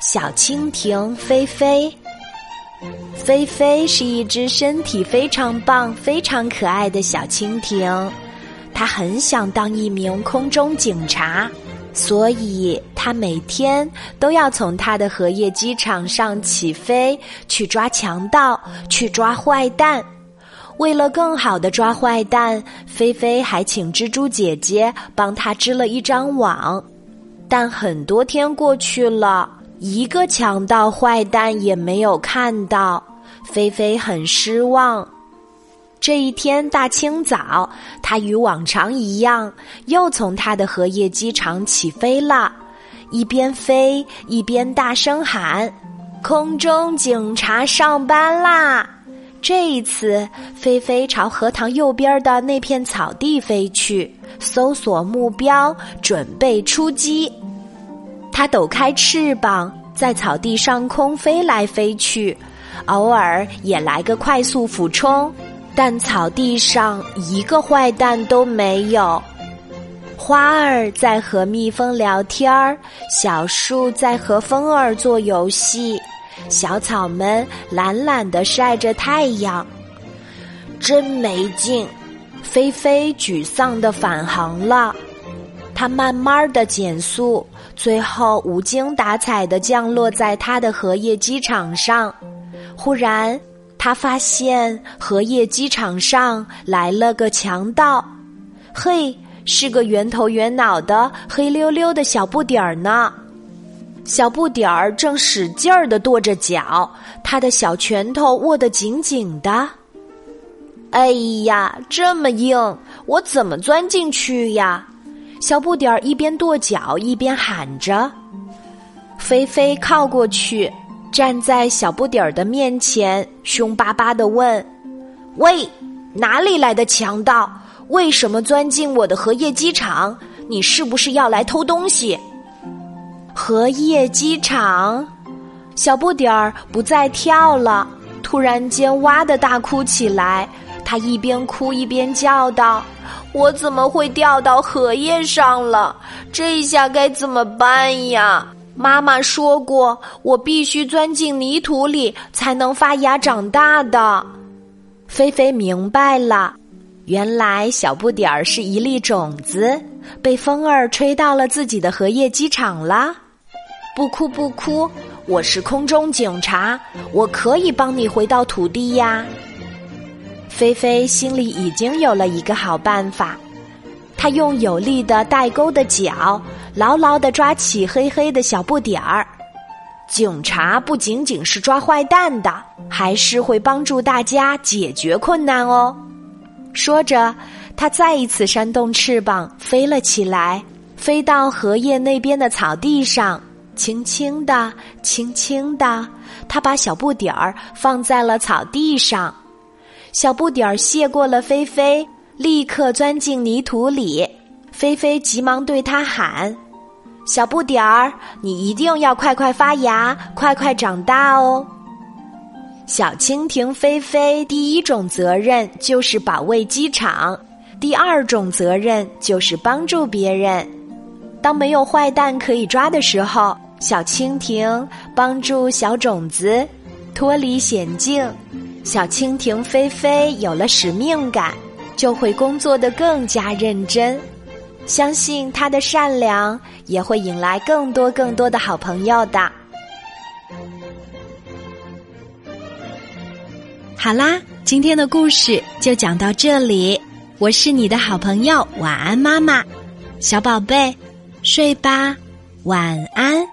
小蜻蜓菲菲，菲菲是一只身体非常棒、非常可爱的小蜻蜓。它很想当一名空中警察，所以它每天都要从它的荷叶机场上起飞，去抓强盗，去抓坏蛋。为了更好的抓坏蛋，菲菲还请蜘蛛姐姐帮她织了一张网。但很多天过去了。一个强盗坏蛋也没有看到，菲菲很失望。这一天大清早，他与往常一样，又从他的荷叶机场起飞了，一边飞一边大声喊：“空中警察上班啦！”这一次，菲菲朝荷塘右边的那片草地飞去，搜索目标，准备出击。它抖开翅膀，在草地上空飞来飞去，偶尔也来个快速俯冲，但草地上一个坏蛋都没有。花儿在和蜜蜂聊天儿，小树在和风儿做游戏，小草们懒懒地晒着太阳，真没劲。菲菲沮丧地返航了，它慢慢的减速。最后无精打采的降落在他的荷叶机场上，忽然他发现荷叶机场上来了个强盗，嘿，是个圆头圆脑的黑溜溜的小不点儿呢。小不点儿正使劲儿的跺着脚，他的小拳头握得紧紧的。哎呀，这么硬，我怎么钻进去呀？小不点儿一边跺脚一边喊着：“菲菲靠过去，站在小不点儿的面前，凶巴巴的问：‘喂，哪里来的强盗？为什么钻进我的荷叶机场？你是不是要来偷东西？’荷叶机场，小不点儿不再跳了，突然间哇的大哭起来。他一边哭一边叫道。”我怎么会掉到荷叶上了？这下该怎么办呀？妈妈说过，我必须钻进泥土里才能发芽长大的。菲菲明白了，原来小不点儿是一粒种子，被风儿吹到了自己的荷叶机场了。不哭不哭，我是空中警察，我可以帮你回到土地呀。菲菲心里已经有了一个好办法，她用有力的带钩的脚牢牢地抓起黑黑的小不点儿。警察不仅仅是抓坏蛋的，还是会帮助大家解决困难哦。说着，他再一次扇动翅膀飞了起来，飞到荷叶那边的草地上，轻轻地、轻轻地，他把小不点儿放在了草地上。小不点儿谢过了菲菲，立刻钻进泥土里。菲菲急忙对他喊：“小不点儿，你一定要快快发芽，快快长大哦！”小蜻蜓菲菲第一种责任就是保卫机场，第二种责任就是帮助别人。当没有坏蛋可以抓的时候，小蜻蜓帮助小种子脱离险境。小蜻蜓菲菲有了使命感，就会工作的更加认真。相信他的善良也会引来更多更多的好朋友的。好啦，今天的故事就讲到这里。我是你的好朋友，晚安，妈妈，小宝贝，睡吧，晚安。